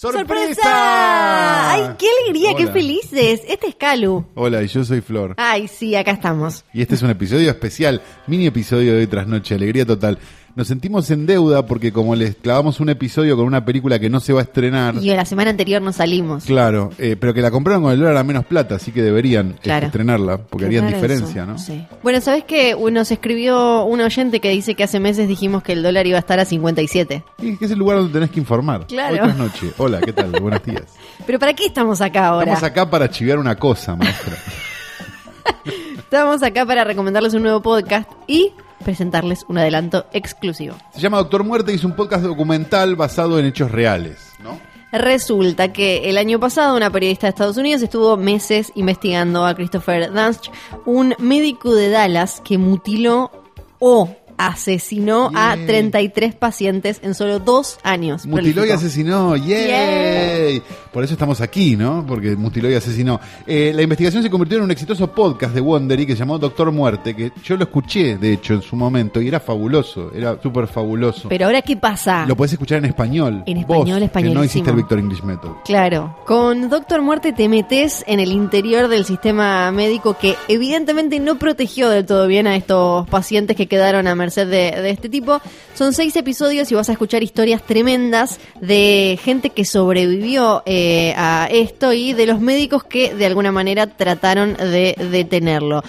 ¡Sorpresa! ¡Ay, qué alegría, qué felices! Este es Calu. Hola, y yo soy Flor. Ay, sí, acá estamos. Y este es un episodio especial, mini episodio de hoy tras noche, alegría total. Nos sentimos en deuda porque como les clavamos un episodio con una película que no se va a estrenar, Y la semana anterior no salimos. claro, eh, pero que la compraron con el dólar a menos plata, así que deberían Claro. estrenarla, porque Qué harían diferencia, eso. ¿no? Sí. Bueno, ¿sabes qué? Nos escribió un oyente que dice que hace meses dijimos que el dólar iba a estar a 57. Y que es el lugar donde tenés que informar. Claro. Hoy tras noche. Hola, ¿qué tal? Buenos días. ¿Pero para qué estamos acá ahora? Estamos acá para chivear una cosa, maestra. Estamos acá para recomendarles un nuevo podcast y presentarles un adelanto exclusivo. Se llama Doctor Muerte y es un podcast documental basado en hechos reales, ¿no? Resulta que el año pasado una periodista de Estados Unidos estuvo meses investigando a Christopher Dunst, un médico de Dallas que mutiló o asesinó a Yay. 33 pacientes en solo dos años. Mutiló y asesinó, ¡yay! Por eso estamos aquí, ¿no? Porque mutiló y asesinó. Eh, la investigación se convirtió en un exitoso podcast de Wondery que se llamó Doctor Muerte, que yo lo escuché, de hecho, en su momento, y era fabuloso, era súper fabuloso. Pero ahora, ¿qué pasa? Lo podés escuchar en español. En español, Que no hiciste el Victor English Method. Claro, con Doctor Muerte te metes en el interior del sistema médico que evidentemente no protegió del todo bien a estos pacientes que quedaron a merced de, este tipo. Son seis episodios y vas a escuchar historias tremendas de gente que sobrevivió eh, a esto y de los médicos que de alguna manera trataron de detenerlo.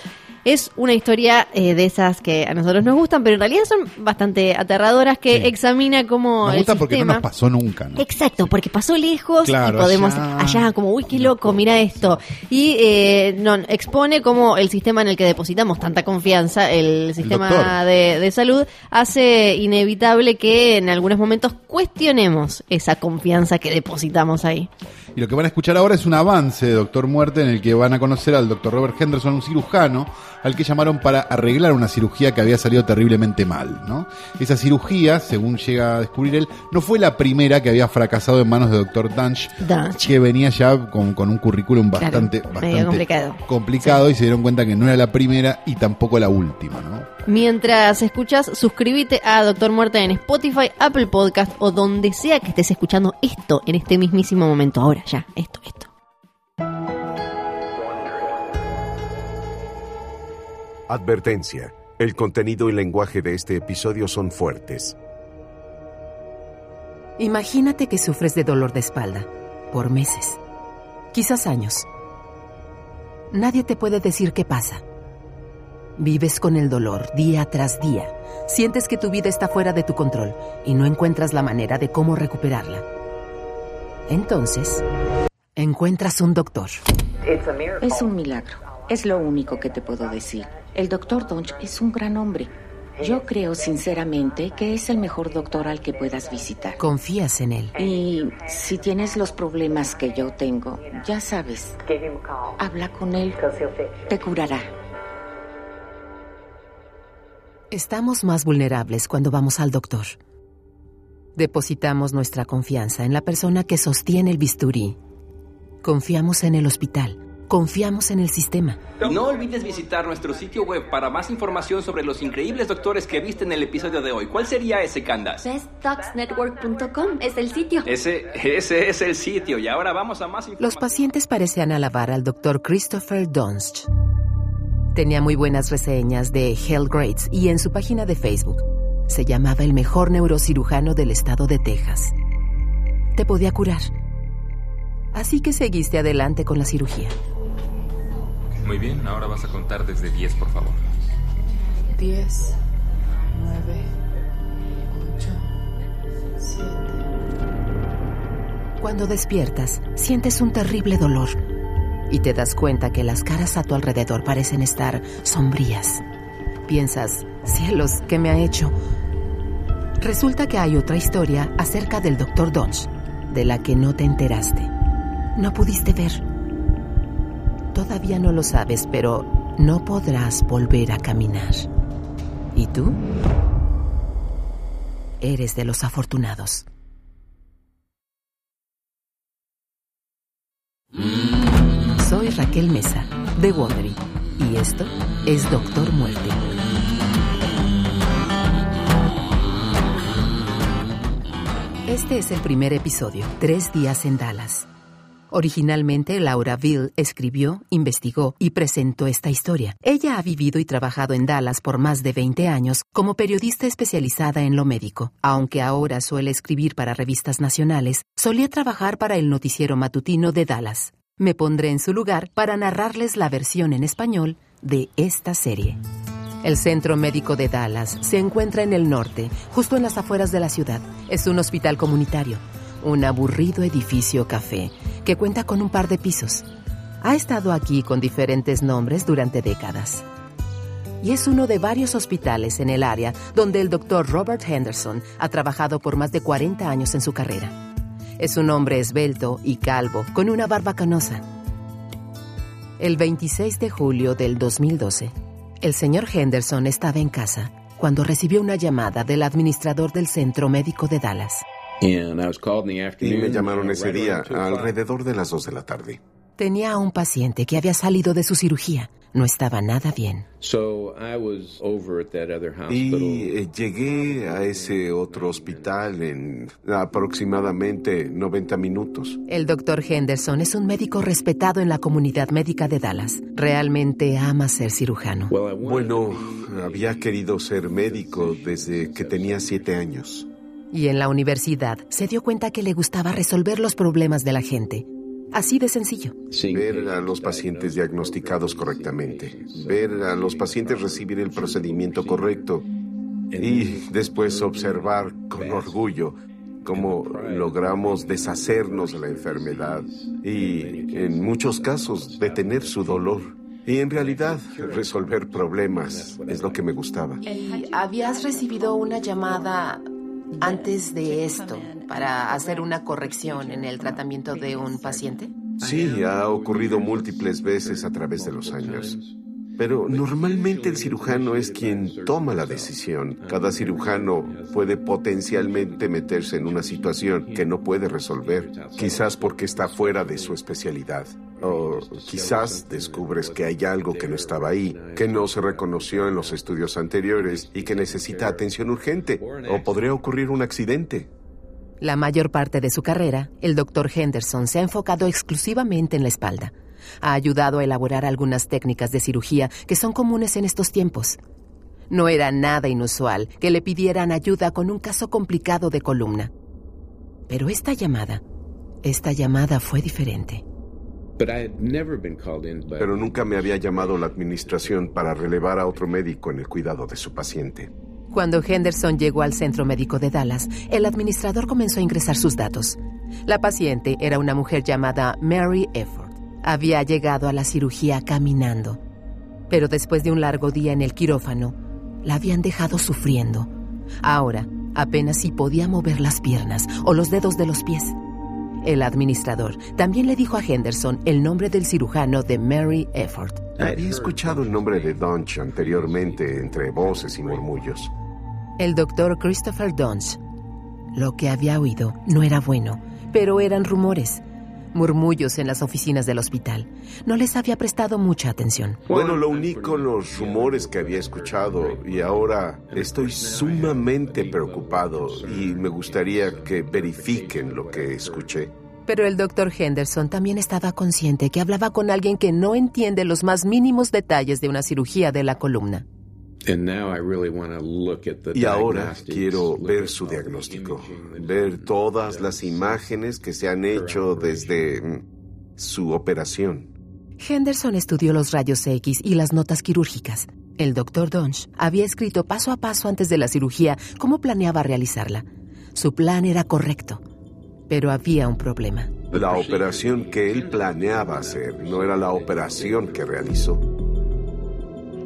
Es una historia eh, de esas que a nosotros nos gustan, pero en realidad son bastante aterradoras, que Sí. examina cómo Nos el gusta porque no nos pasó nunca, ¿no? Exacto, porque pasó lejos Claro, y podemos allá. allá, como, uy, qué loco, mira esto. Y eh, no, expone cómo el sistema en el que depositamos tanta confianza, el sistema de salud, hace inevitable que en algunos momentos cuestionemos esa confianza que depositamos ahí. Y lo que van a escuchar ahora es un avance de Doctor Muerte en el que van a conocer al Doctor Robert Henderson, un cirujano, al que llamaron para arreglar una cirugía que había salido terriblemente mal, ¿no? Esa cirugía, según llega a descubrir él, no fue la primera que había fracasado en manos de Doctor Dunch, Dunch. que venía ya con, con un currículum bastante complicado. complicado y se dieron cuenta que no era la primera y tampoco la última, ¿no? Mientras escuchas, suscríbete a Doctor Muerte en Spotify, Apple Podcast o donde sea que estés escuchando esto en este mismísimo momento. Ahora, ya, esto, esto. Advertencia. El contenido y lenguaje de este episodio son fuertes. Imagínate que sufres de dolor de espalda por meses, quizás años. Nadie te puede decir qué pasa. Vives con el dolor día tras día. Sientes que tu vida está fuera de tu control y no encuentras la manera de cómo recuperarla. Entonces, encuentras un doctor. Es un milagro. Es lo único que te puedo decir. El doctor Donch es un gran hombre. Yo creo sinceramente que es el mejor doctor al que puedas visitar. Confías en él. Y si tienes los problemas que yo tengo, ya sabes, habla con él. Te curará. Estamos más vulnerables cuando vamos al doctor. Depositamos nuestra confianza en la persona que sostiene el bisturí. Confiamos en el hospital. Confiamos en el sistema. No olvides visitar nuestro sitio web para más información sobre los increíbles doctores que viste en el episodio de hoy. ¿Cuál sería ese, Candace? BestDocsNetwork.com es el sitio. Ese, ese es el sitio y ahora vamos a más información. Los pacientes parecían alabar al doctor Christopher Dunst. Tenía muy buenas reseñas de Health Grades y en su página de Facebook se llamaba el mejor neurocirujano del estado de Texas. Te podía curar. Así que seguiste adelante con la cirugía. Muy bien, ahora vas a contar desde 10, por favor. 10, 9, 8, 7. Cuando despiertas, sientes un terrible dolor y te das cuenta que las caras a tu alrededor parecen estar sombrías. Piensas, cielos, ¿qué me ha hecho? Resulta que hay otra historia acerca del Dr. Dodge, de la que no te enteraste. No pudiste ver. Todavía no lo sabes, pero no podrás volver a caminar. ¿Y tú? Eres de los afortunados. Soy Raquel Mesa, de Wondery, y esto es Doctor Muerte. Este es el primer episodio, Tres días en Dallas. Originalmente, Laura Ville escribió, investigó y presentó esta historia. Ella ha vivido y trabajado en Dallas por más de 20 años como periodista especializada en lo médico. Aunque ahora suele escribir para revistas nacionales, solía trabajar para el noticiero matutino de Dallas. Me pondré en su lugar para narrarles la versión en español de esta serie. El Centro Médico de Dallas se encuentra en el norte, justo en las afueras de la ciudad. Es un hospital comunitario, un aburrido edificio café que cuenta con un par de pisos. Ha estado aquí con diferentes nombres durante décadas. Y es uno de varios hospitales en el área donde el doctor Robert Henderson ha trabajado por más de 40 años en su carrera. Es un hombre esbelto y calvo, con una barba canosa. El 26 de julio del 2012, el señor Henderson estaba en casa cuando recibió una llamada del administrador del Centro Médico de Dallas. Y me llamaron ese día alrededor de las 2 de la tarde. Tenía a un paciente que había salido de su cirugía. No estaba nada bien. Y eh, llegué a ese otro hospital en aproximadamente 90 minutos. El doctor Henderson es un médico respetado en la comunidad médica de Dallas. Realmente ama ser cirujano. Bueno, había querido ser médico desde que tenía siete años. Y en la universidad se dio cuenta que le gustaba resolver los problemas de la gente. Así de sencillo. Ver a los pacientes diagnosticados correctamente, ver a los pacientes recibir el procedimiento correcto y después observar con orgullo cómo logramos deshacernos de la enfermedad y en muchos casos detener su dolor. Y en realidad resolver problemas es lo que me gustaba. ¿Y habías recibido una llamada antes de esto para hacer una corrección en el tratamiento de un paciente? Sí, ha ocurrido múltiples veces a través de los años. Pero normalmente el cirujano es quien toma la decisión. Cada cirujano puede potencialmente meterse en una situación que no puede resolver, quizás porque está fuera de su especialidad. O quizás descubres que hay algo que no estaba ahí, que no se reconoció en los estudios anteriores y que necesita atención urgente. O podría ocurrir un accidente. La mayor parte de su carrera, el doctor Henderson se ha enfocado exclusivamente en la espalda. Ha ayudado a elaborar algunas técnicas de cirugía que son comunes en estos tiempos. No era nada inusual que le pidieran ayuda con un caso complicado de columna. Pero esta llamada, esta llamada fue diferente. Pero nunca me había llamado la administración para relevar a otro médico en el cuidado de su paciente. Cuando Henderson llegó al centro médico de Dallas, el administrador comenzó a ingresar sus datos. La paciente era una mujer llamada Mary Efford. Había llegado a la cirugía caminando, pero después de un largo día en el quirófano, la habían dejado sufriendo. Ahora, apenas si podía mover las piernas o los dedos de los pies. El administrador también le dijo a Henderson el nombre del cirujano de Mary Efford. Había escuchado el nombre de Dunch anteriormente entre voces y murmullos. El doctor Christopher Dunch. Lo que había oído no era bueno, pero eran rumores. Murmullos en las oficinas del hospital. No les había prestado mucha atención. Bueno, lo único los rumores que había escuchado y ahora estoy sumamente preocupado y me gustaría que verifiquen lo que escuché. Pero el doctor Henderson también estaba consciente que hablaba con alguien que no entiende los más mínimos detalles de una cirugía de la columna. Y ahora quiero ver su diagnóstico, ver todas las imágenes que se han hecho desde mm, su operación. Henderson estudió los rayos X y las notas quirúrgicas. El doctor Donch había escrito paso a paso antes de la cirugía cómo planeaba realizarla. Su plan era correcto, pero había un problema. La operación que él planeaba hacer no era la operación que realizó.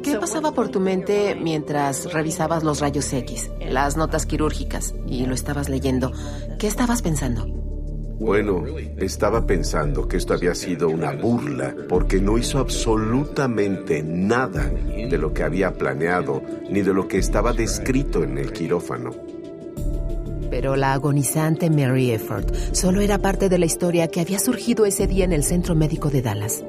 ¿Qué pasaba por tu mente mientras revisabas los rayos X, las notas quirúrgicas y lo estabas leyendo? ¿Qué estabas pensando? Bueno, estaba pensando que esto había sido una burla porque no hizo absolutamente nada de lo que había planeado ni de lo que estaba descrito en el quirófano. Pero la agonizante Mary Efford solo era parte de la historia que había surgido ese día en el centro médico de Dallas.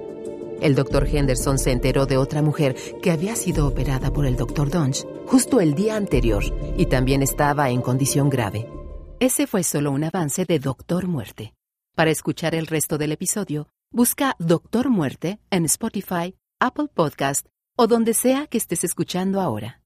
El doctor Henderson se enteró de otra mujer que había sido operada por el doctor Dunch justo el día anterior y también estaba en condición grave. Ese fue solo un avance de Doctor Muerte. Para escuchar el resto del episodio, busca Doctor Muerte en Spotify, Apple Podcast o donde sea que estés escuchando ahora.